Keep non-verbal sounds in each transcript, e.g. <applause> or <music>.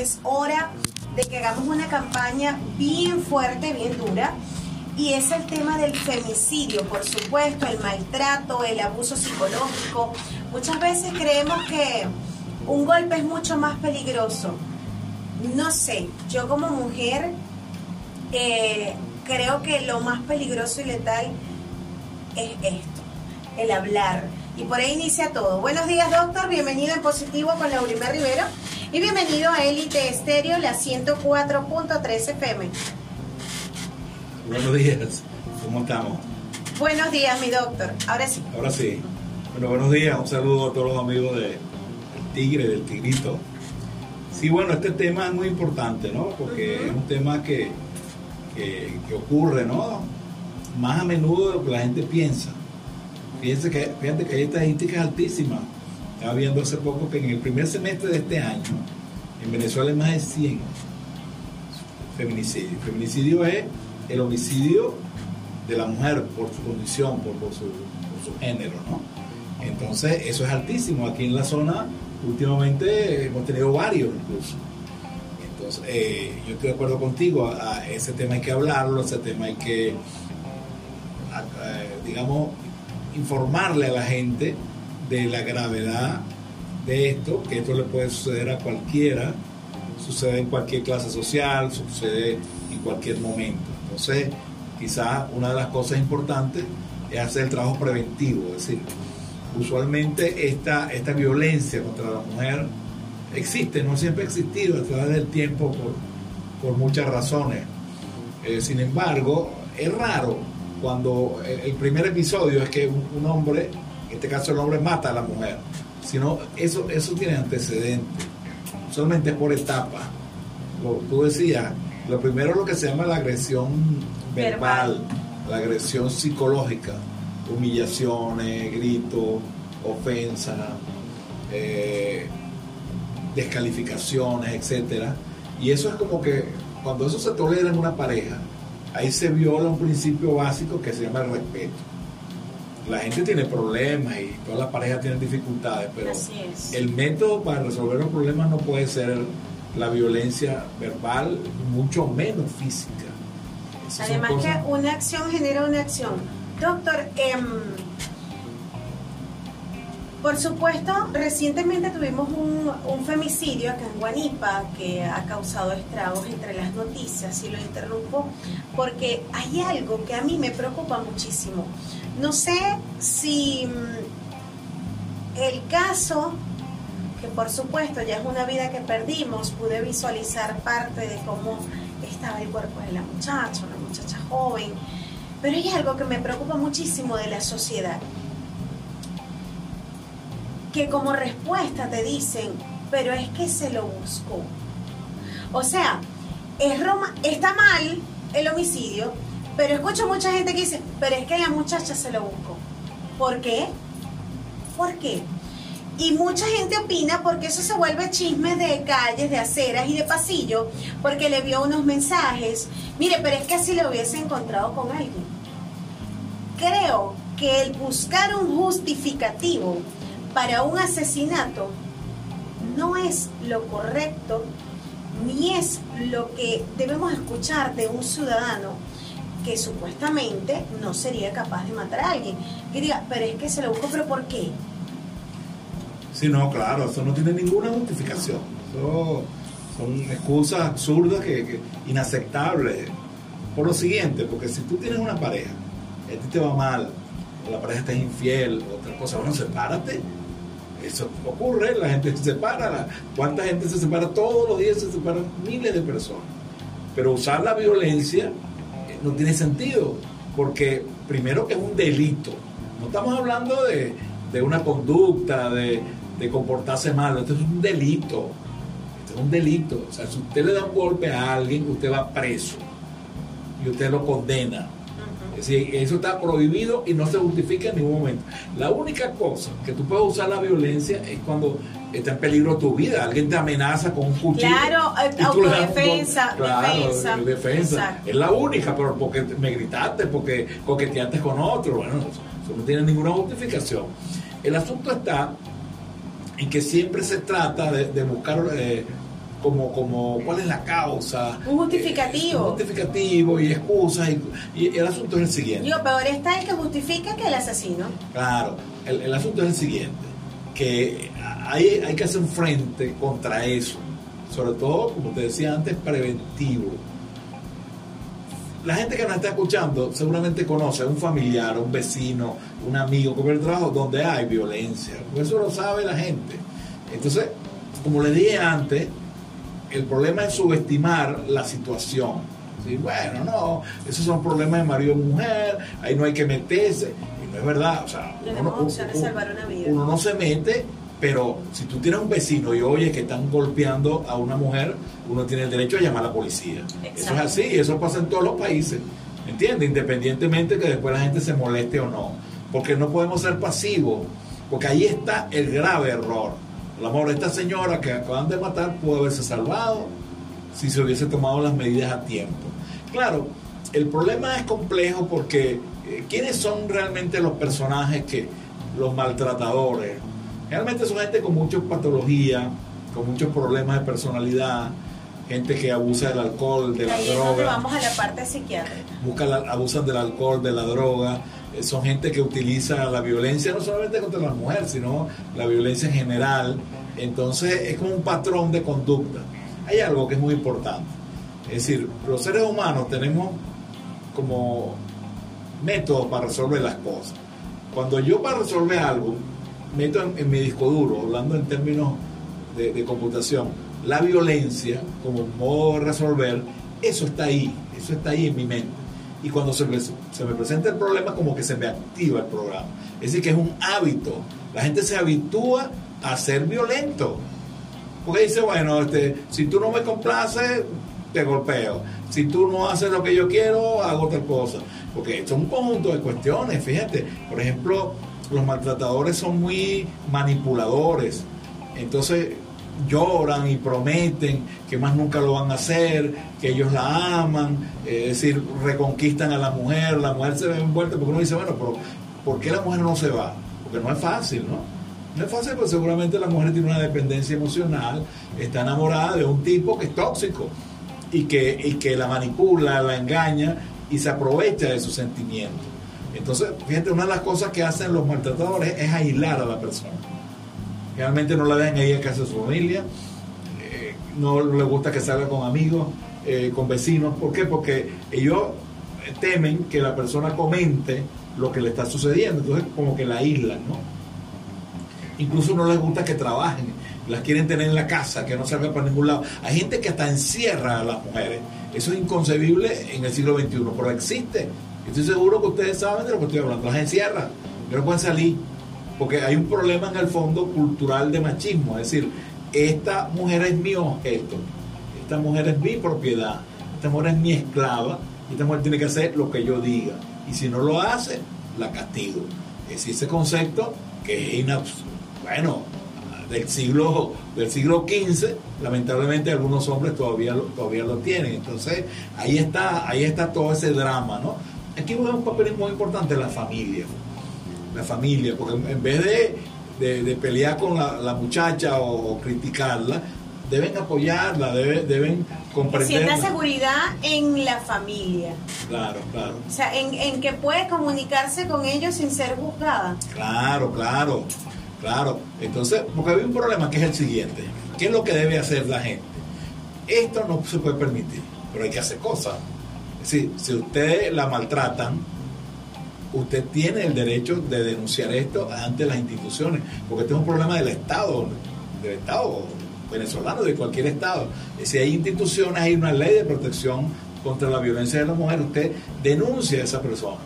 es hora de que hagamos una campaña bien fuerte, bien dura. Y es el tema del femicidio, por supuesto, el maltrato, el abuso psicológico. Muchas veces creemos que un golpe es mucho más peligroso. No sé, yo como mujer eh, creo que lo más peligroso y letal es esto, el hablar. Y por ahí inicia todo. Buenos días, doctor. Bienvenido en Positivo con Laurimer Rivero. Y bienvenido a Elite Estéreo, la 104.3 FM. Buenos días. ¿Cómo estamos? Buenos días, mi doctor. Ahora sí. Ahora sí. Bueno, buenos días. Un saludo a todos los amigos del Tigre, del Tigrito. Sí, bueno, este tema es muy importante, ¿no? Porque es un tema que, que, que ocurre, ¿no? Más a menudo de lo que la gente piensa. Fíjense que, fíjate que hay estadísticas altísimas. Estaba viendo hace poco que en el primer semestre de este año, en Venezuela hay más de 100 feminicidios. Feminicidio es el homicidio de la mujer por su condición, por, su, género, ¿no? Entonces, eso es altísimo. Aquí en la zona, últimamente hemos tenido varios incluso. Entonces, eh, yo estoy de acuerdo contigo, ese tema hay que hablarlo, ese tema hay que, digamos, informarle a la gente de la gravedad de esto, que esto le puede suceder a cualquiera, sucede en cualquier clase social, sucede en cualquier momento. Entonces, quizás una de las cosas importantes es hacer el trabajo preventivo, es decir, usualmente esta, esta violencia contra la mujer existe, no siempre ha existido a través del tiempo por, por muchas razones. Eh, sin embargo, es raro cuando el, primer episodio es que un, hombre, en este caso el hombre mata a la mujer, sino eso, eso tiene antecedentes, solamente es por etapa. Como tú decías, lo primero es lo que se llama la agresión verbal, verbal. la agresión psicológica, humillaciones, gritos, ofensas, eh, descalificaciones, etcétera. Y eso es como que cuando eso se tolera en una pareja, ahí se viola un principio básico que se llama el respeto. La gente tiene problemas y todas las parejas tienen dificultades, pero el método para resolver los problemas no puede ser la violencia verbal, mucho menos física. Esas Además que una acción genera una acción. Doctor, eh, por supuesto, recientemente tuvimos un, un, femicidio acá en Guanipa que ha causado estragos entre las noticias y lo interrumpo porque hay algo que a mí me preocupa muchísimo. No sé si mm, el caso, que por supuesto ya es una vida que perdimos, pude visualizar parte de cómo estaba el cuerpo de la muchacha, una muchacha joven, pero hay algo que me preocupa muchísimo de la sociedad que como respuesta te dicen, pero es que se lo buscó. O sea, es Roma, está mal el homicidio, pero escucho mucha gente que dice, pero es que la muchacha se lo buscó. ¿Por qué? ¿Por qué? Y mucha gente opina porque eso se vuelve chisme de calles, de aceras y de pasillo, porque le vio unos mensajes. Mire, pero es que así lo hubiese encontrado con alguien. Creo que el buscar un justificativo para un asesinato no es lo correcto ni es lo que debemos escuchar de un ciudadano que supuestamente no sería capaz de matar a alguien. Que pero es que se lo busco, pero ¿por qué? Sí, no, claro, eso no tiene ninguna justificación. Eso son excusas absurdas que, inaceptables. Por lo siguiente, porque si tú tienes una pareja, a ti te va mal, o la pareja está infiel, o otra cosa, bueno, sepárate eso ocurre, la gente se separa. ¿Cuánta gente se separa? Todos los días se separan miles de personas. Pero usar la violencia no tiene sentido, porque primero que es un delito. No estamos hablando de, de una conducta, de, de, comportarse mal, esto es un delito. Esto es un delito. O sea, si usted le da un golpe a alguien, usted va preso y usted lo condena. Decir, eso está prohibido y no se justifica en ningún momento. La única cosa que tú puedes usar la violencia es cuando está en peligro tu vida. Alguien te amenaza con un cuchillo. Claro, autodefensa. Claro, defensa. defensa. Es la única, pero porque me gritaste, porque coqueteaste con otro. Bueno, eso no tiene ninguna justificación. El asunto está en que siempre se trata de, de buscar eh, como, como cuál es la causa. Un justificativo. un justificativo y excusas. Y, el asunto es el siguiente. Yo, peor está el que justifica que el asesino. Claro, el, el asunto es el siguiente, que hay, hay que hacer un frente contra eso. Sobre todo, como te decía antes, preventivo la gente que nos está escuchando seguramente conoce a un familiar, un vecino, un amigo, con el trabajo donde hay violencia. Eso lo sabe la gente. Entonces, como le dije antes, el problema es subestimar la situación. Bueno, no, esos son problemas de marido y mujer, ahí no hay que meterse. Y no es verdad. O sea, uno no se mete pero si tú tienes un vecino y oyes que están golpeando a una mujer, uno tiene el derecho a llamar a la policía. Eso es así, eso pasa en todos los países. ¿Entiendes? Independientemente que después la gente se moleste o no. Porque no podemos ser pasivos. Porque ahí está el grave error. El amor, esta señora que acaban de matar pudo haberse salvado si se hubiese tomado las medidas a tiempo. Claro, el problema es complejo porque eh, ¿quiénes son realmente los personajes que, los maltratadores, Realmente son gente con muchas patologías, con muchos problemas de personalidad, gente que abusa del alcohol, de la droga. vamos a la parte psiquiátrica. Busca abusan del alcohol, de la droga. Son gente que utiliza la violencia no solamente contra la mujer, sino la violencia en general. Entonces es como un patrón de conducta. Hay algo que es muy importante. Es decir, los seres humanos tenemos como métodos para resolver las cosas. Cuando yo para resolver algo meto en, mi disco duro, hablando en términos de, computación, la violencia como modo de resolver, eso está ahí, eso está ahí en mi mente. Y cuando se me, se me presenta el problema, como que se me activa el programa. Es decir, que es un hábito. La gente se habitúa a ser violento. Porque dice, bueno, este, si tú no me complaces, te golpeo. Si tú no haces lo que yo quiero, hago otra cosa. Porque son un conjunto de cuestiones, fíjate. Por ejemplo, los maltratadores son muy manipuladores. Entonces lloran y prometen que más nunca lo van a hacer, que ellos la aman, es decir, reconquistan a la mujer, la mujer se ve envuelta porque uno dice, bueno, pero ¿por qué la mujer no se va? Porque no es fácil, ¿no? No es fácil porque seguramente la mujer tiene una dependencia emocional, está enamorada de un tipo que es tóxico y que, y que la manipula, la engaña y se aprovecha de sus sentimientos. Entonces, fíjate, una de las cosas que hacen los maltratadores es aislar a la persona. Realmente no la dejan ahí en casa de su familia, eh, no le gusta que salga con amigos, eh, con vecinos. ¿Por qué? Porque ellos temen que la persona comente lo que le está sucediendo, entonces como que la aíslan, ¿no? Incluso no les gusta que trabajen, las quieren tener en la casa, que no salgan para ningún lado. Hay gente que hasta encierra a las mujeres. Eso es inconcebible en el siglo XXI, pero existe Estoy seguro que ustedes saben de lo que estoy hablando. Las encierran, no pueden salir. Porque hay un problema en el fondo cultural de machismo. Es decir, esta mujer es mi objeto, esta mujer es mi propiedad, esta mujer es mi esclava, esta mujer tiene que hacer lo que yo diga. Y si no lo hace, la castigo. Es ese concepto que es bueno, del siglo, del siglo XV, lamentablemente algunos hombres todavía todavía lo tienen. Entonces, ahí está, ahí está todo ese drama, ¿no? aquí juega un papel muy importante la familia. La familia, porque en vez de, pelear con la, muchacha o, criticarla, deben apoyarla, deben, deben comprenderla. Sienta seguridad en la familia. Claro, claro. O sea, en, en que puede comunicarse con ellos sin ser juzgada. Claro, claro, claro. Entonces, porque hay un problema que es el siguiente. ¿Qué es lo que debe hacer la gente? Esto no se puede permitir, pero hay que hacer cosas si, si usted la maltratan, usted tiene el derecho de denunciar esto ante las instituciones, porque este es un problema del Estado, del Estado venezolano, de cualquier Estado. Si hay instituciones, hay una ley de protección contra la violencia de la mujer, usted denuncia a esa persona.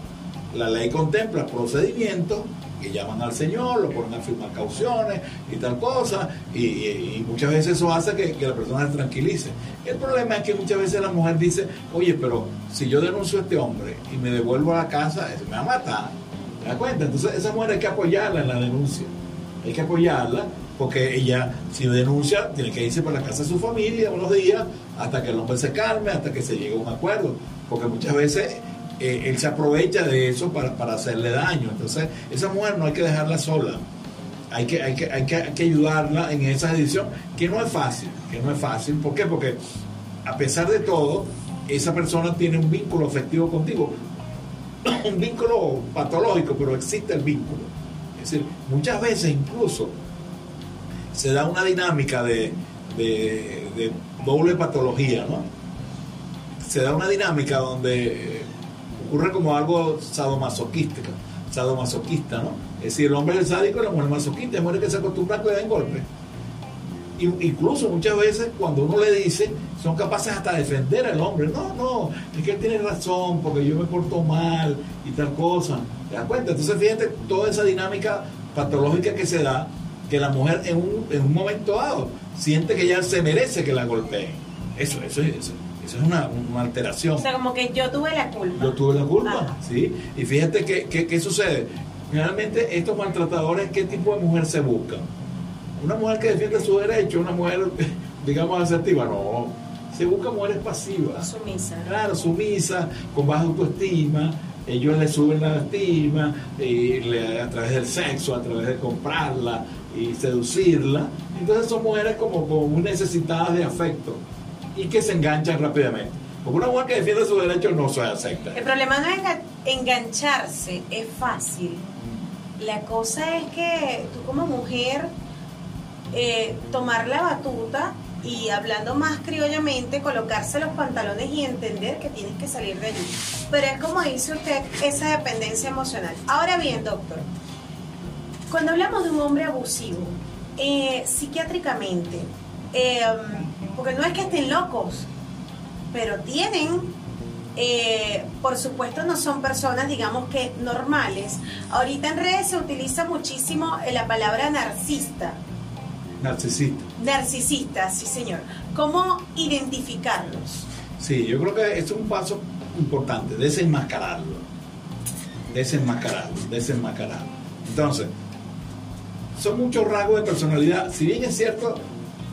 La ley contempla procedimientos que llaman al Señor, lo ponen a firmar cauciones y tal cosa, y, muchas veces eso hace que, la persona se tranquilice. El problema es que muchas veces la mujer dice, oye, pero si yo denuncio a este hombre y me devuelvo a la casa, me va a matar. ¿Te das cuenta? Entonces esa mujer hay que apoyarla en la denuncia. Hay que apoyarla porque ella, si denuncia, tiene que irse para la casa de su familia unos días hasta que el hombre se calme, hasta que se llegue a un acuerdo. Porque muchas veces eh, él se aprovecha de eso para, hacerle daño. Entonces, esa mujer no hay que dejarla sola. hay que, hay que, hay que, hay que ayudarla en esa decisión, que no es fácil, que no es fácil. ¿Por qué? Porque a pesar de todo, esa persona tiene un vínculo afectivo contigo, <coughs> un vínculo patológico, pero existe el vínculo. Es decir, muchas veces incluso se da una dinámica de, de, de doble patología, ¿no? Se da una dinámica donde ocurre como algo sadomasoquística, sadomasoquista, ¿no? Es decir, el hombre es el sádico y la mujer masoquista, hay mujeres que se acostumbran a que le den golpes. Incluso muchas veces cuando uno le dice, son capaces hasta de defender al hombre. No, no, es que él tiene razón porque yo me porto mal y tal cosa. ¿Te das cuenta? Entonces fíjate toda esa dinámica patológica que se da, que la mujer en un, en un momento dado siente que ya se merece que la golpeen. Eso, eso, eso, eso es una, una, alteración. O sea, como que yo tuve la culpa. Yo tuve la culpa, ¿sí? Y fíjate qué que, sucede. Realmente estos maltratadores, ¿qué tipo de mujer se buscan? Una mujer que defiende su derecho, una mujer, <laughs> digamos, asertiva, no. Se busca mujeres pasivas. Sumisa. Claro, sumisa, con baja autoestima. Ellos le suben la estima y le, a través del sexo, a través de comprarla y seducirla. Entonces son mujeres como, como muy necesitadas de afecto y que se enganchan rápidamente. Porque una mujer que defiende su derecho no se acepta. El problema no es engancharse, es fácil. La cosa es que tú como mujer eh, tomar la batuta y hablando más criollamente, colocarse los pantalones y entender que tienes que salir de allí. Pero es como dice usted, esa dependencia emocional. Ahora bien, doctor, cuando hablamos de un hombre abusivo, eh, psiquiátricamente, eh, porque no es que estén locos, pero tienen, eh, por supuesto no son personas, digamos que normales. Ahorita en redes se utiliza muchísimo la palabra narcisista. Narcisista. Narcisista, sí señor. ¿Cómo identificarlos? Sí, yo creo que es un paso importante, desenmascararlo. Desenmascararlo, desenmascararlo. Entonces, son muchos rasgos de personalidad. Si bien es cierto,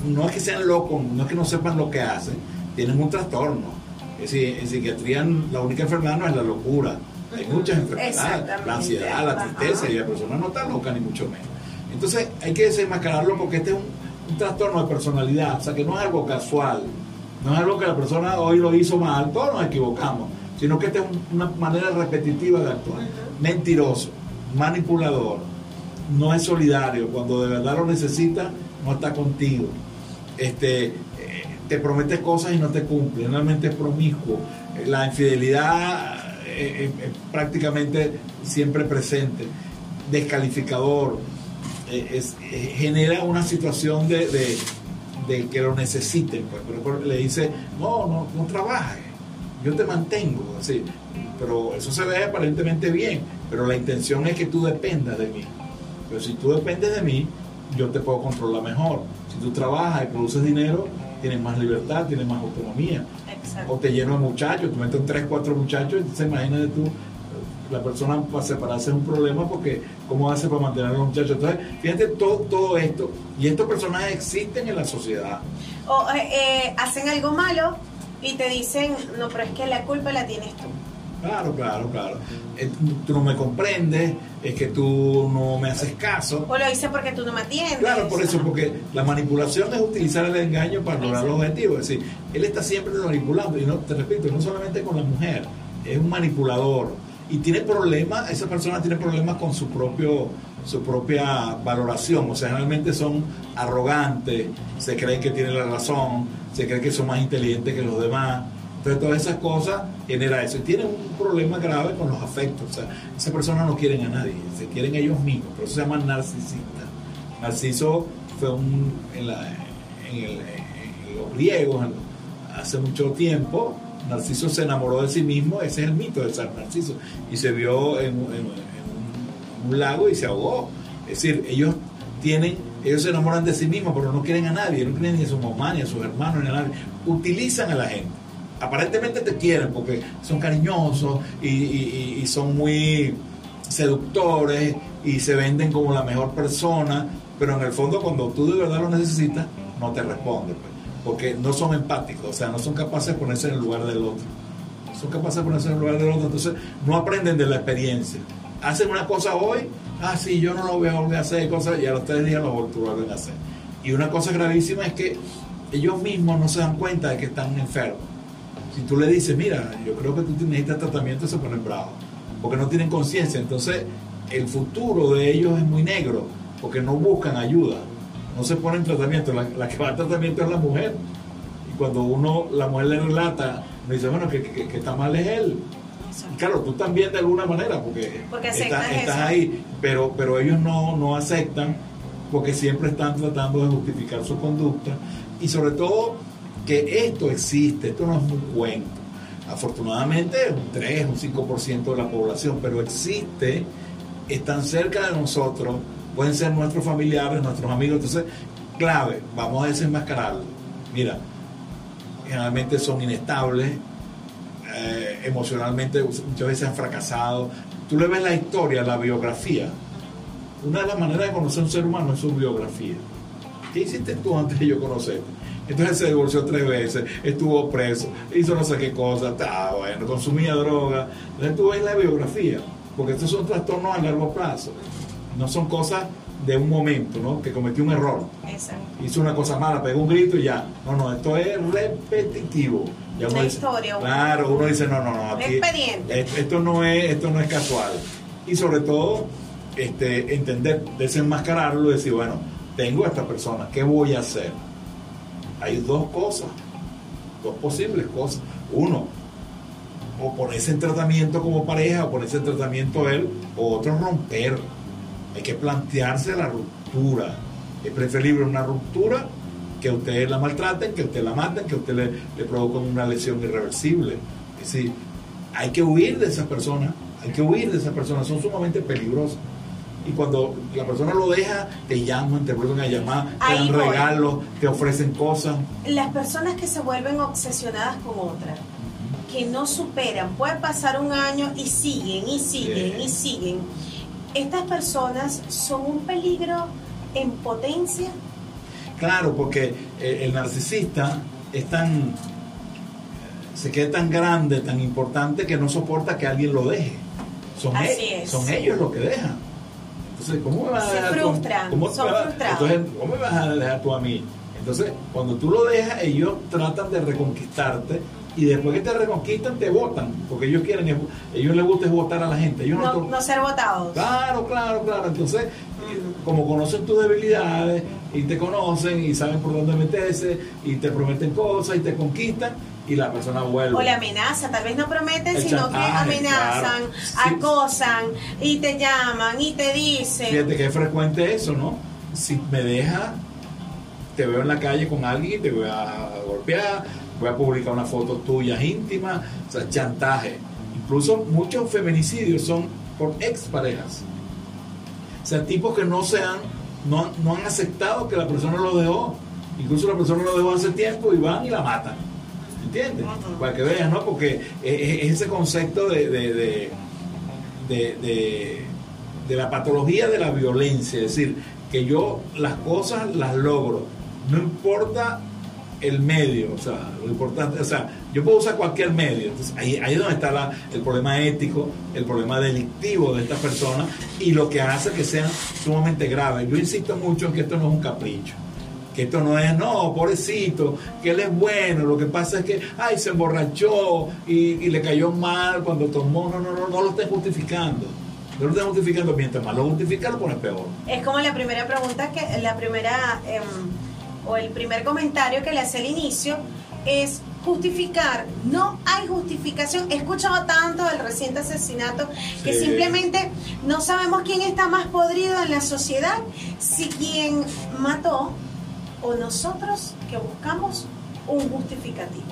no es que sean locos, no es que no sepan lo que hacen, tienen un trastorno. Es decir, en psiquiatría la única enfermedad no es la locura. Hay muchas enfermedades, la ansiedad, la tristeza, y la persona no está loca ni mucho menos. Entonces hay que desenmascararlo porque este es un, trastorno de personalidad, o sea que no es algo casual, no es algo que la persona hoy lo hizo mal, todos nos equivocamos, sino que esta es una manera repetitiva de actuar. Mentiroso, manipulador, no es solidario, cuando de verdad lo necesita, no está contigo. Este, eh, te promete cosas y no te cumple, realmente es promiscuo. La infidelidad eh, eh, es, prácticamente siempre presente, descalificador, genera una situación de, que lo necesiten. Pues. le dice, no, no, no trabajes, yo te mantengo, así. Pero eso se ve aparentemente bien, pero la intención es que tú dependas de mí. Pero si tú dependes de mí, yo te puedo controlar mejor. Si tú trabajas y produces dinero, tienes más libertad, tienes más autonomía. O te lleno de muchachos, tú metes tres, cuatro muchachos, entonces imagínate tú, la persona para separarse es un problema porque ¿cómo hace para mantener a los muchachos? Entonces, fíjate todo, todo esto, y estos personajes existen en la sociedad. O eh, eh, hacen algo malo y te dicen, no, pero es que la culpa la tienes tú. Claro, claro, claro. Eh, tú no me comprendes, es que tú no me haces caso. O lo dice porque tú no me atiendes. Claro, por eso, porque la manipulación es utilizar el engaño para lograr los objetivos. Es decir, él está siempre manipulando, y no, te repito, no solamente con la mujer, es un manipulador. Y tiene problemas, esa persona tiene problemas con su propio su propia valoración, o sea, realmente son arrogantes, se creen que tienen la razón, se creen que son más inteligentes que los demás, entonces todas esas cosas genera eso. Y tienen un problema grave con los afectos. O sea, esas personas no quieren a nadie, se quieren ellos mismos. Por eso se llaman narcisistas. Narciso fue un, en, los griegos hace mucho tiempo. Narciso se enamoró de sí mismo, ese es el mito de San Narciso. Y se vio en, un lago y se ahogó. Es decir, ellos tienen, ellos se enamoran de sí mismos, pero no quieren a nadie, no quieren ni a su mamá, ni a sus hermanos, ni a nadie. Utilizan a la gente aparentemente te quieren porque son cariñosos y, son muy seductores y se venden como la mejor persona, pero en el fondo cuando tú de verdad lo necesitas, no te responde, pues, porque no son empáticos, o sea, no son capaces de ponerse en el lugar del otro. son capaces de ponerse en el lugar del otro, entonces no aprenden de la experiencia. Hacen una cosa hoy ah, sí, yo no lo voy a volver a hacer, cosas, y a los tres días lo vuelven a hacer. Y una cosa gravísima es que ellos mismos no se dan cuenta de que están enfermos. Si tú le dices, mira, yo creo que tú necesitas tratamiento, se ponen bravos, porque no tienen conciencia. Entonces, el futuro de ellos es muy negro, porque no buscan ayuda, no se ponen tratamiento. La, que va al tratamiento es la mujer. Y cuando uno, la mujer le relata, me dice, bueno, que, que, está mal es él. Y claro, tú también de alguna manera, porque, estás, ahí, pero, pero ellos no, no aceptan porque siempre están tratando de justificar su conducta y sobre todo que esto existe, esto no es un cuento. Afortunadamente un 3, un 5% de la población, pero existe, están cerca de nosotros, pueden ser nuestros familiares, nuestros amigos, entonces, clave, vamos a desenmascararlo. Mira, generalmente son inestables, eh, emocionalmente muchas veces han fracasado. Tú le ves la historia, la biografía. Una de las maneras de conocer a un ser humano es su biografía. ¿Qué hiciste tú antes de yo conocerte? Entonces se divorció tres veces, estuvo preso, hizo no sé qué cosa, estaba bueno, consumía droga. Entonces tú ves la biografía, porque estos son trastornos a largo plazo. No son cosas de un momento, ¿no? Que cometió un error. Exacto. Hizo una cosa mala, pegó un grito y ya. No, no, esto es repetitivo. Ya una historia. Claro, uno dice, no, no, no. Aquí, expediente. Esto no, es, esto no es casual. Y sobre todo, este, entender, desenmascararlo y decir, bueno, tengo a esta persona, ¿qué voy a hacer? Hay dos cosas, dos posibles cosas. Uno, o ponerse en tratamiento como pareja, o ponerse en tratamiento él, o otro romper. Hay que plantearse la ruptura. Es preferible una ruptura que ustedes la maltraten, que ustedes la maten, que ustedes le, le provoquen una lesión irreversible. Es decir, hay que huir de esas personas, hay que huir de esas personas, son sumamente peligrosas y cuando la persona lo deja, te llaman, te vuelven a llamar, te dan regalos, te ofrecen cosas. Las personas que se vuelven obsesionadas con otra, que no superan, puede pasar un año y siguen y siguen y siguen. Estas personas son un peligro en potencia. Claro, porque eh, el narcisista es tan se queda tan grande, tan importante que no soporta que alguien lo deje. Son, e-, son ellos los que dejan. Entonces, ¿cómo me vas a dejar frustran, ¿cómo son Entonces, ¿cómo me vas a dejar tú a mí? Entonces, cuando tú lo dejas, ellos tratan de reconquistarte y después que te reconquistan, te votan, porque ellos quieren, ellos les gusta votar a la gente. Ellos no, no, ser votados. Claro, claro, claro. Entonces, como conocen tus debilidades y te conocen y saben por dónde meterse y te prometen cosas y te conquistan, y la persona vuelve. O le amenaza, tal vez no prometen, sino que amenazan, acosan y te llaman y te dicen. Fíjate que es frecuente eso, ¿no? Si me deja, te veo en la calle con alguien y te voy a golpear, voy a publicar una foto tuya íntima, o sea, chantaje. Incluso muchos feminicidios son por exparejas. O sea, tipos que no se han, no, no han aceptado que la persona lo dejó. Incluso la persona lo dejó hace tiempo y van y la matan. ¿Entiendes? Para que veas, ¿no? Porque es ese concepto de, de, de, de, la patología de la violencia, es decir, que yo las cosas las logro, no importa el medio, o sea, lo importante, o sea, yo puedo usar cualquier medio, entonces ahí, ahí es donde está el problema ético, el problema delictivo de estas personas y lo que hace que sean sumamente graves. Yo insisto mucho en que esto no es un capricho que esto no es, no, pobrecito, que él es bueno, lo que pasa es que, ay, se emborrachó y, le cayó mal cuando tomó, no, no, no, no lo estén justificando. No lo estén justificando, mientras más lo justifican, lo pone peor. Es como la primera pregunta, que la primera, em, o el primer comentario que le hace al inicio, es justificar. No hay justificación. He escuchado tanto del reciente asesinato que simplemente no sabemos quién está más podrido en la sociedad, si quien mató o nosotros que buscamos un justificativo.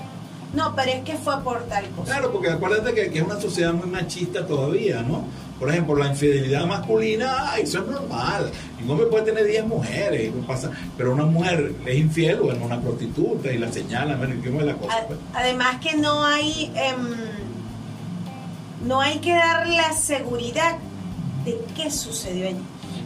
No, pero es que fue por tal cosa. Claro, porque acuérdate que, es una sociedad muy machista todavía, ¿no? Por ejemplo, la infidelidad masculina, eso es normal. Un hombre puede tener 10 mujeres, pasa, pero una mujer es infiel o es una prostituta y la señala, ¿qué es la cosa? Pues. Además que no hay, em, no hay que dar la seguridad de qué sucedió allí.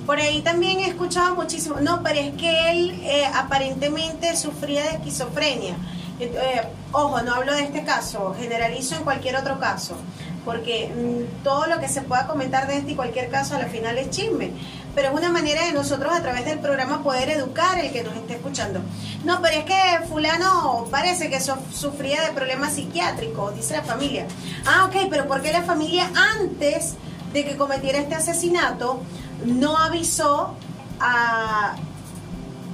Por ahí también he escuchado muchísimo, no, pero es que él eh, aparentemente sufría de esquizofrenia. Eh, ojo, no hablo de este caso, generalizo en cualquier otro caso, porque mm, todo lo que se pueda comentar de este y cualquier caso a la final es chisme, pero es una manera de nosotros a través del programa poder educar el que nos esté escuchando. No, pero es que fulano parece que sufría de problemas psiquiátricos, dice la familia. Ah, ok, pero ¿por qué la familia antes de que cometiera este asesinato no avisó a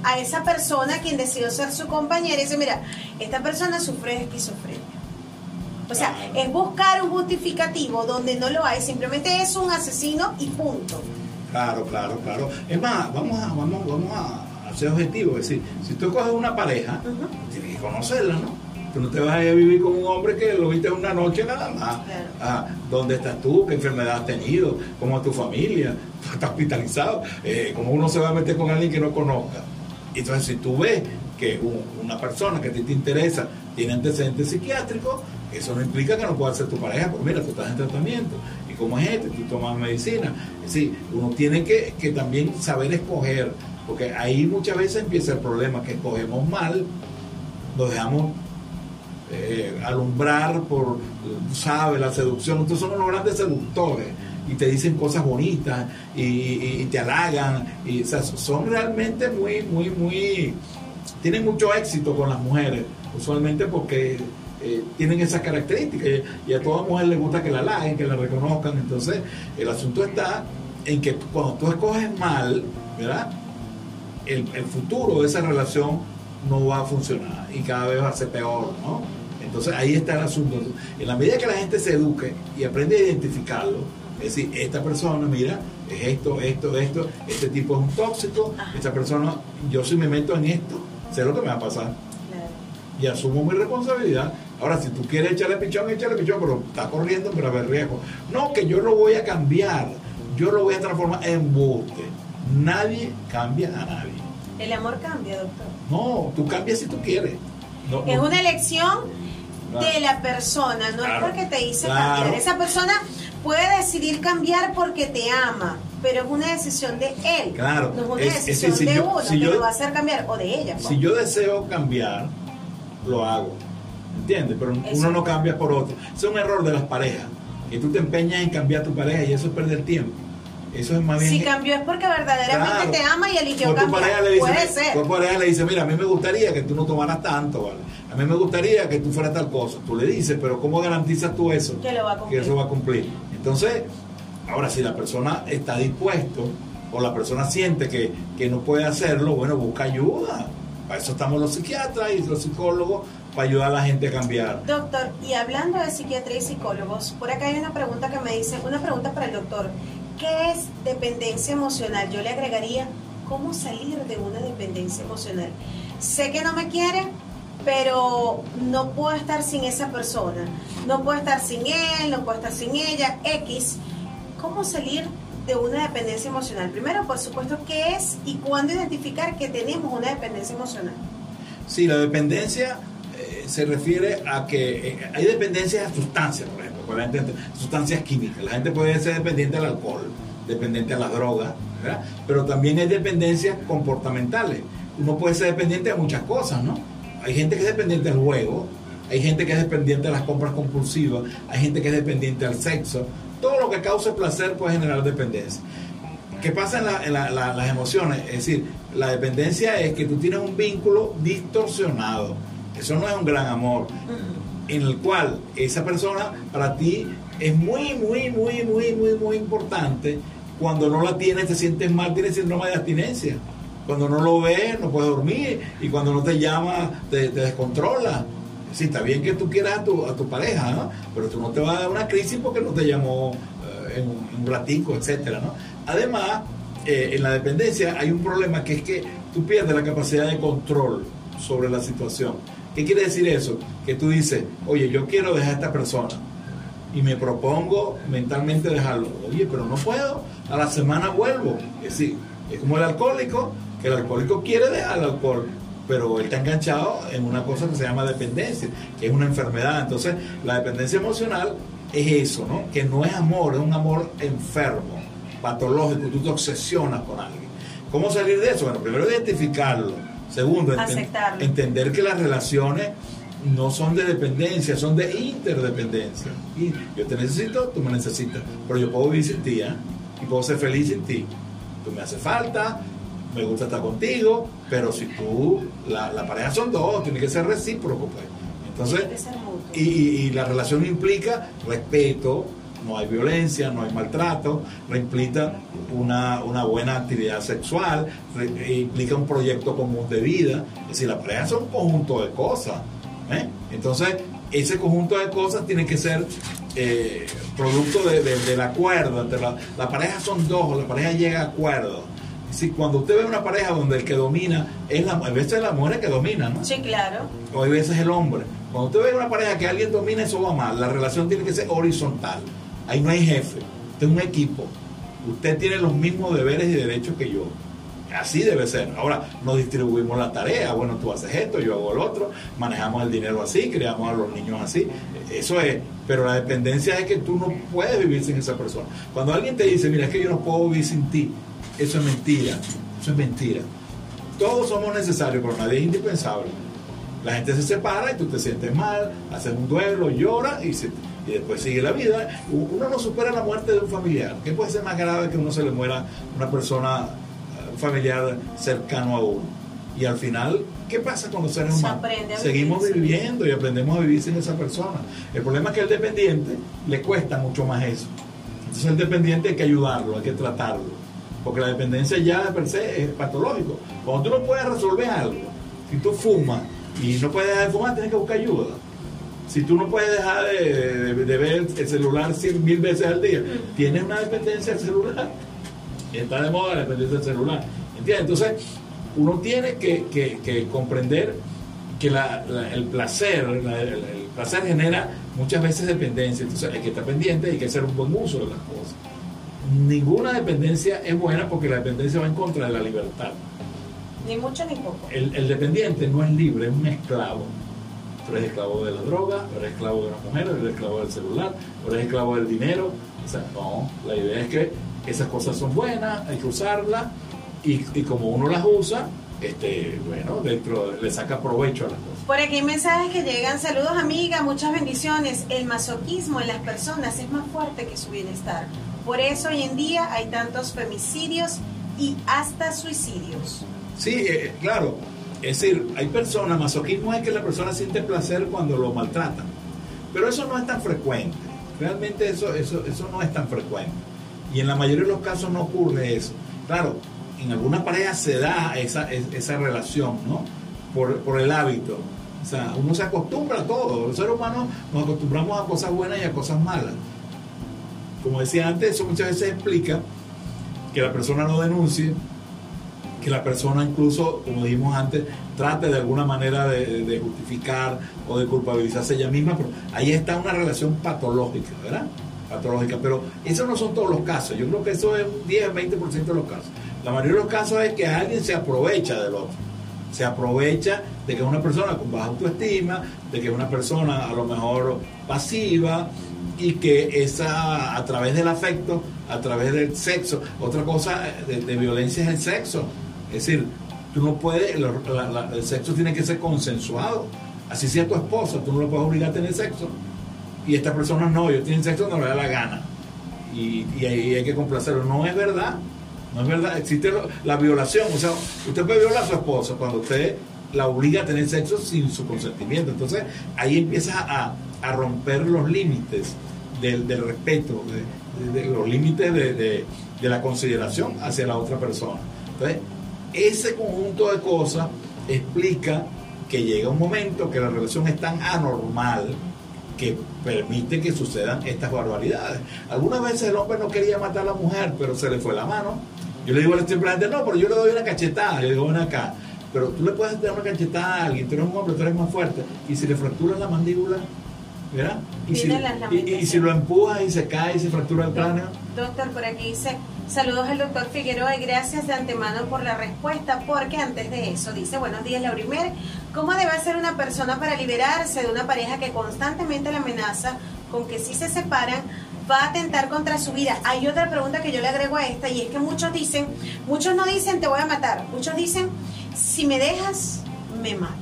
a esa persona quien decidió ser su compañera y dice, mira, esta persona sufre de esquizofrenia. O sea, es buscar un justificativo donde no lo hay, simplemente es un asesino y punto. Claro, claro, claro. Es más, vamos a, vamos, vamos a ser objetivos. Es decir, si tú coges una pareja, tienes que conocerla, ¿no? Tú no te vas a ir a vivir con un hombre que lo viste una noche nada más. Ah, ¿Dónde estás tú? ¿Qué enfermedad has tenido? ¿Cómo tu familia? ¿Estás hospitalizado? Eh, ¿Cómo uno se va a meter con alguien que no conozca? Entonces, si tú ves que una persona que a ti te interesa tiene antecedentes psiquiátricos, eso no implica que no pueda ser tu pareja, porque mira, tú estás en tratamiento, y como es este, tú tomas medicina. Es decir, uno tiene que, también saber escoger, porque ahí muchas veces empieza el problema, que escogemos mal, nos dejamos eh, alumbrar por, sabe, la seducción. Entonces somos los grandes seductores y te dicen cosas bonitas y, te halagan. Y, son realmente muy, muy, muy... Tienen mucho éxito con las mujeres, usualmente porque eh, tienen esas características y, a toda mujer le gusta que la halaguen, que la reconozcan. Entonces, el asunto está en que cuando tú escoges mal, ¿verdad? El, el futuro de esa relación no va a funcionar y cada vez va a ser peor, ¿no? Entonces ahí está el asunto. En la medida que la gente se eduque y aprende a identificarlo, es decir, esta persona, mira, es esto, esto, esto, este tipo es un tóxico, esta persona, yo si me meto en esto, sé lo que me va a pasar. Y asumo mi responsabilidad. Ahora, si tú quieres echarle pichón, échale pichón, pero está corriendo un grave riesgo. No, que yo lo voy a cambiar, yo lo voy a transformar en buste. Nadie cambia a nadie. El amor cambia, doctor. No, tú cambias si tú quieres. es una elección de la persona, no es porque te hice cambiar. Esa persona puede decidir cambiar porque te ama, pero es una decisión de él. Claro. No es una decisión de uno que lo va a hacer cambiar o de ella. Si pues. yo deseo cambiar, lo hago. ¿Entiendes? Pero uno no cambia por otro. Es un error de las parejas. Que tú te empeñas en cambiar a tu pareja y eso es perder tiempo. Eso es más bien. Si cambió es porque verdaderamente te ama y eligió cambiar. Tu pareja le dice, Puede ser. Pareja le dice, mira, a mí me gustaría que tú no tomaras tanto, ¿vale? A mí me gustaría que tú fueras tal cosa. Tú le dices, pero ¿cómo garantizas tú eso? Que lo va a cumplir. Que eso va a cumplir. Entonces, ahora si la persona está dispuesto o la persona siente que, no puede hacerlo, bueno, busca ayuda. Para eso estamos los psiquiatras y los psicólogos, para ayudar a la gente a cambiar. Doctor, y hablando de psiquiatría y psicólogos, por acá hay una pregunta que me dice, una pregunta para el doctor. ¿Qué es dependencia emocional? Yo le agregaría, ¿cómo salir de una dependencia emocional? Sé que no me quiere, pero no puedo estar sin esa persona, no puedo estar sin él, no puedo estar sin ella, X. ¿Cómo salir de una dependencia emocional? Primero, por supuesto, ¿qué es y cuándo identificar que tenemos una dependencia emocional? Sí, la dependencia eh, se refiere a que eh, hay dependencias a sustancias, por ejemplo, ejemplo, sustancias químicas. La gente puede ser dependiente al alcohol, dependiente a las drogas, pero también hay dependencias comportamentales. Uno puede ser dependiente de muchas cosas, ¿no? Hay gente que es dependiente del juego, hay gente que es dependiente de las compras compulsivas, hay gente que es dependiente al sexo. Todo lo que cause placer puede generar dependencia. ¿Qué pasa en, las emociones? Es decir, la dependencia es que tú tienes un vínculo distorsionado. Eso no es un gran amor. En el cual esa persona para ti es muy, muy, muy, muy, muy, muy importante. Cuando no la tienes te sientes mal, tienes síndrome de abstinencia. Cuando no lo ves, no puedes dormir. Y cuando no te llama, te, descontrola. Sí, está bien que tú quieras a tu, a tu pareja, ¿no? Pero tú no te vas a dar una crisis porque no te llamó eh, en, un, ratico, etcétera, ¿no? Además, eh, en la dependencia hay un problema que es que tú pierdes la capacidad de control sobre la situación. ¿Qué quiere decir eso? Que tú dices, oye, yo quiero dejar a esta persona y me propongo mentalmente dejarlo. Oye, pero no puedo, a la semana vuelvo. Es decir, es como el alcohólico el alcohólico quiere dejar el alcohol, pero él está enganchado en una cosa que se llama dependencia, que es una enfermedad. Entonces, la dependencia emocional es eso, ¿no? Que no es amor, es un amor enfermo, patológico, tú te obsesionas con alguien. ¿Cómo salir de eso? Bueno, primero identificarlo. Segundo, entender que las relaciones no son de dependencia, son de interdependencia. Y yo te necesito, tú me necesitas, pero yo puedo vivir sin ti, ¿eh? Y puedo ser feliz sin ti. Tú me hace falta, me gusta estar contigo, pero si tú, la, la pareja son dos, tiene que ser recíproco, pues. Entonces, y, y, la relación implica respeto, no hay violencia, no hay maltrato, implica una, una buena actividad sexual, implica un proyecto común de vida. Es decir, la pareja son un conjunto de cosas. ¿eh? Entonces, ese conjunto de cosas tiene que ser eh, producto de, del acuerdo. la, la, pareja son dos, la pareja llega a acuerdo. Si cuando usted ve una pareja donde el que domina es la a veces es la mujer que domina, ¿no? Sí, claro. O a veces el hombre. Cuando usted ve una pareja que alguien domina, eso va mal. La relación tiene que ser horizontal. Ahí no hay jefe. Usted es un equipo. Usted tiene los mismos deberes y derechos que yo. Así debe ser. Ahora nos distribuimos la tarea. Bueno, tú haces esto, yo hago el otro. Manejamos el dinero así, creamos a los niños así. Eso es. Pero la dependencia es que tú no puedes vivir sin esa persona. Cuando alguien te dice, mira, es que yo no puedo vivir sin ti, eso es mentira. Eso es mentira. Todos somos necesarios, pero nadie es indispensable. La gente se separa y tú te sientes mal, haces un duelo, lloras y se y después sigue la vida. Uno no supera la muerte de un familiar. ¿Qué puede ser más grave que uno se le muera a una persona, un familiar cercano a uno? Y al final, ¿qué pasa con los seres humanos? Seguimos viviendo y aprendemos a vivir sin esa persona. El problema es que el dependiente le cuesta mucho más eso. Entonces el dependiente hay que ayudarlo, hay que tratarlo. Porque la dependencia ya de per se es patológico. Cuando tú no puedes resolver algo, si tú fumas y no puedes dejar de fumar, tienes que buscar ayuda si tú no puedes dejar de, ver el celular cien mil veces al día, tienes una dependencia del celular. Está de moda la dependencia del celular. ¿Entiendes? Entonces, uno tiene que, comprender que el placer, el, placer genera muchas veces dependencia. Entonces, hay que estar pendiente y hay que hacer un buen uso de las cosas. Ninguna dependencia es buena porque la dependencia va en contra de la libertad. Ni mucho ni poco. El, el dependiente no es libre, es un esclavo tú eres esclavo de la droga, eres esclavo de una mujer, eres esclavo del celular, eres esclavo del dinero. O sea, no, la idea es que esas cosas son buenas, hay que usarlas y, como uno las usa, este, bueno, dentro le saca provecho a las cosas. Por aquí hay mensajes que llegan, saludos amiga, muchas bendiciones. El masoquismo en las personas es más fuerte que su bienestar. Por eso hoy en día hay tantos femicidios y hasta suicidios. Sí, eh, claro es decir, hay personas, masoquismo es que la persona siente placer cuando lo maltratan, pero eso no es tan frecuente, realmente eso, eso, eso no es tan frecuente. Y en la mayoría de los casos no ocurre eso. Claro, en algunas parejas se da esa, esa relación, ¿no? Por, por el hábito. O sea, uno se acostumbra a todo. Los seres humanos nos acostumbramos a cosas buenas y a cosas malas. Como decía antes, eso muchas veces explica que la persona no denuncie, que la persona incluso, como dijimos antes, trate de alguna manera de, justificar o de culpabilizarse ella misma, pero ahí está una relación patológica, ¿verdad? Patológica, pero esos no son todos los casos, yo creo que eso es un 10, 20% de los casos. La mayoría de los casos es que alguien se aprovecha del otro, se aprovecha de que es una persona con baja autoestima, de que es una persona a lo mejor pasiva, y que esa a través del afecto, a través del sexo, otra cosa de, de violencia es el sexo. Es decir, tú no puedes, el, sexo tiene que ser consensuado. Así sea tu esposa, tú no lo puedes obligar a tener sexo. Y esta persona no, yo tienen sexo no le da la gana. Y, ahí hay que complacerlo. No es verdad. No es verdad. Existe la violación. O sea, usted puede violar a su esposa cuando usted la obliga a tener sexo sin su consentimiento. Entonces ahí empieza a, romper los límites del, respeto, de, los límites de, de, la consideración hacia la otra persona. Entonces, ese conjunto de cosas explica que llega un momento que la relación es tan anormal que permite que sucedan estas barbaridades. Algunas veces el hombre no quería matar a la mujer, pero se le fue la mano. Yo le digo simplemente, no, pero yo le doy una cachetada. Le digo, ven acá. Pero tú le puedes dar una cachetada a alguien, tú eres un hombre, tú eres más fuerte. Y si le fracturas la mandíbula, ¿verdad? Y si, y si, lo empujas y se cae y se fractura el cráneo. Doctor, por aquí dice, Saludos al doctor Figueroa y gracias de antemano por la respuesta, porque antes de eso dice, buenos días Laurimer, ¿cómo debe ser una persona para liberarse de una pareja que constantemente la amenaza con que si se separan va a atentar contra su vida? Hay otra pregunta que yo le agrego a esta y es que muchos dicen, muchos no dicen te voy a matar, muchos dicen si me dejas, me mato.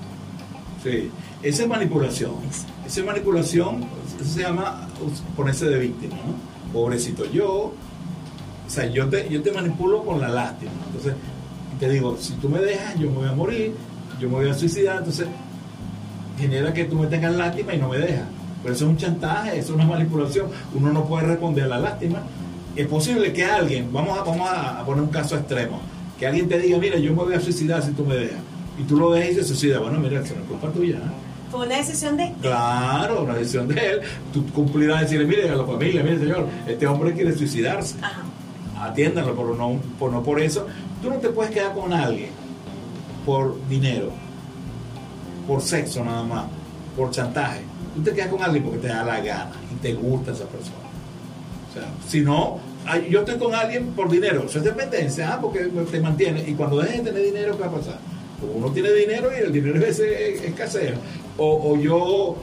Sí, Esa es manipulación. Esa es manipulación, se llama ponerse de víctima, ¿no? Pobrecito yo. O sea, yo te, yo te manipulo con la lástima. Entonces, te digo, si tú me dejas, yo me voy a morir, yo me voy a suicidar, entonces genera que tú me tengas lástima y no me dejas. Pero eso es un chantaje, eso es una manipulación. Uno no puede responder a la lástima. Es posible que alguien, vamos a, vamos a poner un caso extremo, que alguien te diga, mira, yo me voy a suicidar si tú me dejas. Y tú lo dejas y se suicida. Bueno, mira, eso no es culpa tuya. Fue una decisión de Claro, una decisión de él. Tú cumplirás decirle, mire, a la familia, mire, señor, este hombre quiere suicidarse. Ajá. Atiéndanlo, pero no por, eso. Tú no te puedes quedar con alguien por dinero, por sexo nada más, por chantaje. Tú te quedas con alguien porque te da la gana y te gusta esa persona. O sea, si no, yo estoy con alguien por dinero, eso es dependencia, ah, porque te mantiene. Y cuando dejes de tener dinero, ¿qué va a pasar? Pues uno tiene dinero y el dinero <laughs> a veces escasea. O, yo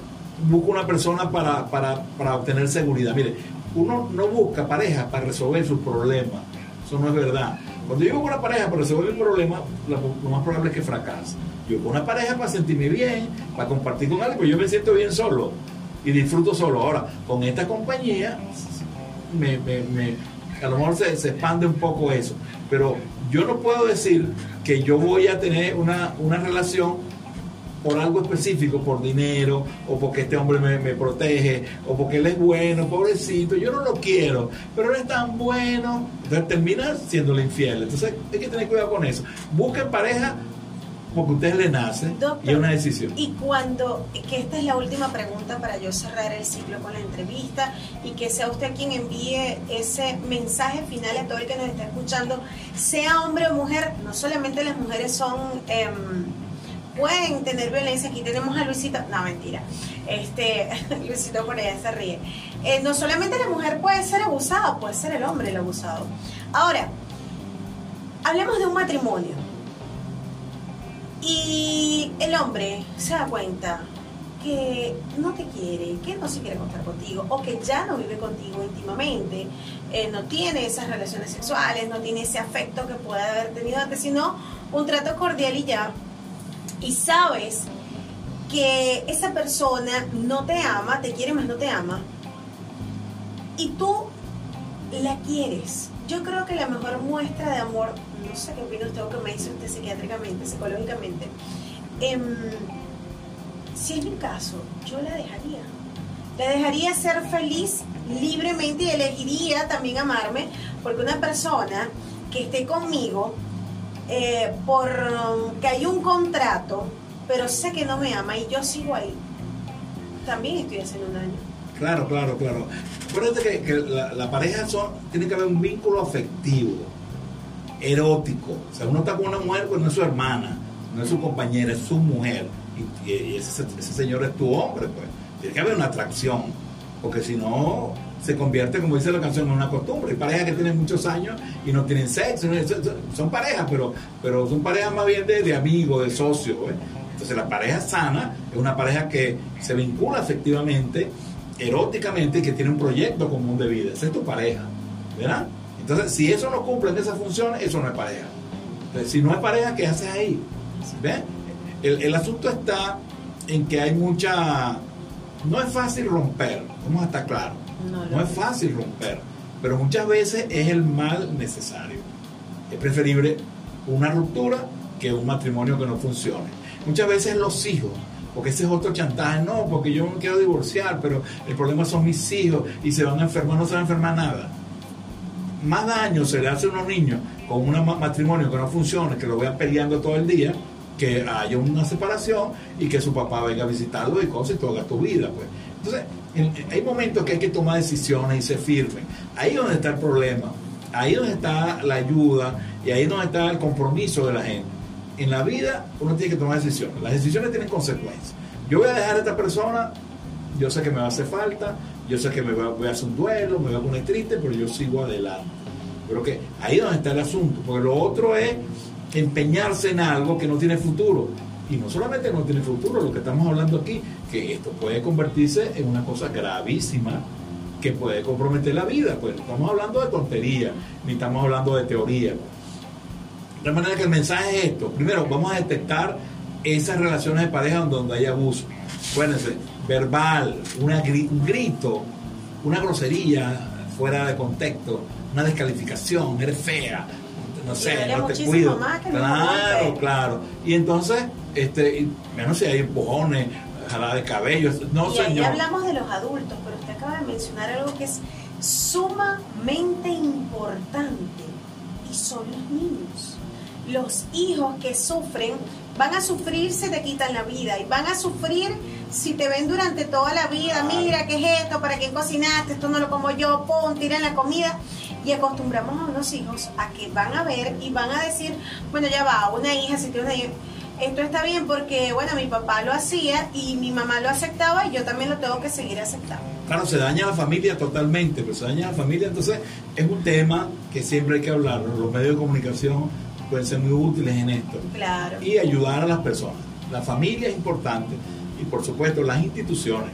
busco una persona para, para obtener seguridad. Mire, uno no busca pareja para resolver sus problemas. Eso no es verdad. Cuando yo busco una pareja para resolver un problema, lo, más probable es que fracase. Yo busco una pareja para sentirme bien, para compartir con alguien, porque yo me siento bien solo y disfruto solo. Ahora, con esta compañía, me, me, a lo mejor se, se, expande un poco eso. Pero yo no puedo decir que yo voy a tener una, una relación por algo específico, por dinero, o porque este hombre me, me, protege, o porque él es bueno, pobrecito, yo no lo quiero, pero él es tan bueno, entonces termina siendo infiel. Entonces hay que tener cuidado con eso. Busquen pareja porque a ustedes le nace y es una decisión. Y cuando, que esta es la última pregunta para yo cerrar el ciclo con la entrevista y que sea usted quien envíe ese mensaje final a todo el que nos está escuchando, sea hombre o mujer, no solamente las mujeres son... Em, pueden tener violencia. Aquí tenemos a Luisito, no mentira, este, <laughs> Luisito por allá se ríe. Eh, no solamente la mujer puede ser abusada, puede ser el hombre el abusado. Ahora, hablemos de un matrimonio. Y el hombre se da cuenta que no te quiere, que no se quiere contar contigo o que ya no vive contigo íntimamente, eh, no tiene esas relaciones sexuales, no tiene ese afecto que puede haber tenido antes, sino un trato cordial y ya y sabes que esa persona no te ama, te quiere más no te ama, y tú la quieres. Yo creo que la mejor muestra de amor, no sé qué opina usted o qué me dice usted psiquiátricamente, psicológicamente, em, si es mi caso, yo la dejaría. La dejaría ser feliz libremente y elegiría también amarme, porque una persona que esté conmigo eh, por que hay un contrato, pero sé que no me ama y yo sigo ahí, también estoy haciendo un daño. Claro, claro, claro. Acuérdate que, la, pareja son, tiene que haber un vínculo afectivo, erótico. O sea, uno está con una mujer, pues no es su hermana, no es su compañera, es su mujer. Y, ese, señor es tu hombre, pues. Tiene que haber una atracción, porque si no, se convierte, como dice la canción, en una costumbre. Hay parejas que tienen muchos años y no tienen sexo, son parejas, pero, pero son parejas más bien de, amigos, de socios. Entonces la pareja sana es una pareja que se vincula efectivamente, eróticamente y que tiene un proyecto común de vida. Esa es tu pareja, ¿verdad? Entonces, si eso no cumple en esa función, eso no es pareja. Entonces, si no es pareja, ¿qué haces ahí? El, el asunto está en que hay mucha... No es fácil romper, vamos a estar claros no, es fácil romper, pero muchas veces es el mal necesario. Es preferible una ruptura que un matrimonio que no funcione. Muchas veces los hijos, porque ese es otro chantaje, no, porque yo me quiero divorciar, pero el problema son mis hijos y se van a enfermar, no se van a enfermar nada. Más daño se le hace a unos niños con un matrimonio que no funcione, que lo vean peleando todo el día, que haya una separación y que su papá venga a visitarlo y cosas y toda tu vida. Pues. Entonces, hay momentos que hay que tomar decisiones y se firme. Ahí es donde está el problema, ahí es donde está la ayuda y ahí es donde está el compromiso de la gente. En la vida uno tiene que tomar decisiones. Las decisiones tienen consecuencias. Yo voy a dejar a esta persona, yo sé que me va a hacer falta, yo sé que me voy a hacer un duelo, me voy a poner triste, pero yo sigo adelante. Creo que ahí es donde está el asunto, porque lo otro es empeñarse en algo que no tiene futuro. Y no solamente no tiene futuro, lo que estamos hablando aquí, que esto puede convertirse en una cosa gravísima que puede comprometer la vida. Pues no estamos hablando de tontería, ni estamos hablando de teoría. De manera que el mensaje es esto. Primero, vamos a detectar esas relaciones de pareja donde hay abuso. Acuérdense, verbal, un grito, una grosería fuera de contexto, una descalificación, eres fea, no sé, no te cuido. claro, claro. Y entonces, este, menos si hay empujones, jalada de cabello, no y ahí hablamos de los adultos, pero usted acaba de mencionar algo que es sumamente importante y son los niños. Los hijos que sufren van a sufrir si te quitan la vida y van a sufrir si te ven durante toda la vida, mira qué es esto, para quién cocinaste, esto no lo como yo, pon, tiran la comida. Y acostumbramos a unos hijos a que van a ver y van a decir, bueno, ya va, una hija, si tiene una hija, esto está bien porque, bueno, mi papá lo hacía y mi mamá lo aceptaba y yo también lo tengo que seguir aceptando. Claro, se daña la familia totalmente, pero se daña la familia, entonces es un tema que siempre hay que hablar. Los medios de comunicación pueden ser muy útiles en esto. Claro. Y ayudar a las personas. La familia es importante y, por supuesto, las instituciones.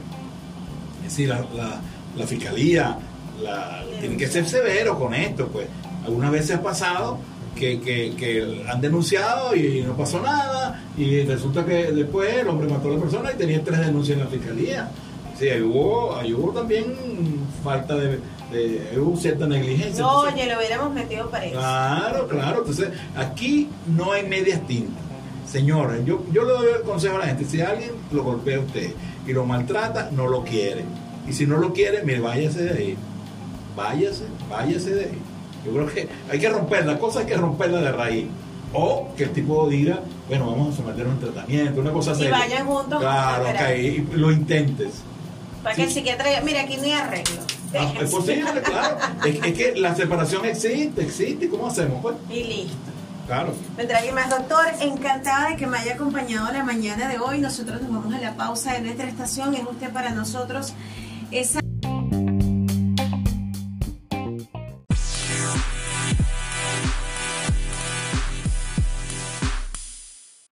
Es decir, la, fiscalía la, tienen que ser severos con esto, pues. Algunas veces ha pasado que, que, han denunciado y no pasó nada y resulta que después el hombre mató a la persona y tenía tres denuncias en la fiscalía. Sí, ahí hubo, hubo también falta de, hubo cierta negligencia. No, oye, lo hubiéramos metido para eso. Claro, claro. Entonces, aquí no hay medias tintas. Señores, yo, yo le doy el consejo a la gente, si alguien lo golpea a usted y lo maltrata, no lo quiere. Y si no lo quiere, mire, váyase de ahí. Váyase, váyase de ahí. Yo creo que hay que romperla, la cosa hay que romperla de raíz. O que el tipo diga, bueno, vamos a someter un tratamiento, una cosa así. Y vayan juntos. Claro, que lo intentes. Para que el psiquiatra mira, aquí no hay arreglo. Ah, es posible, claro. Es, que la separación existe, existe. ¿Cómo hacemos? Pues? Y listo. Claro. Vendrá aquí más, doctor. Encantada de que me haya acompañado la mañana de hoy. Nosotros nos vamos a la pausa de nuestra estación. Es usted para nosotros esa.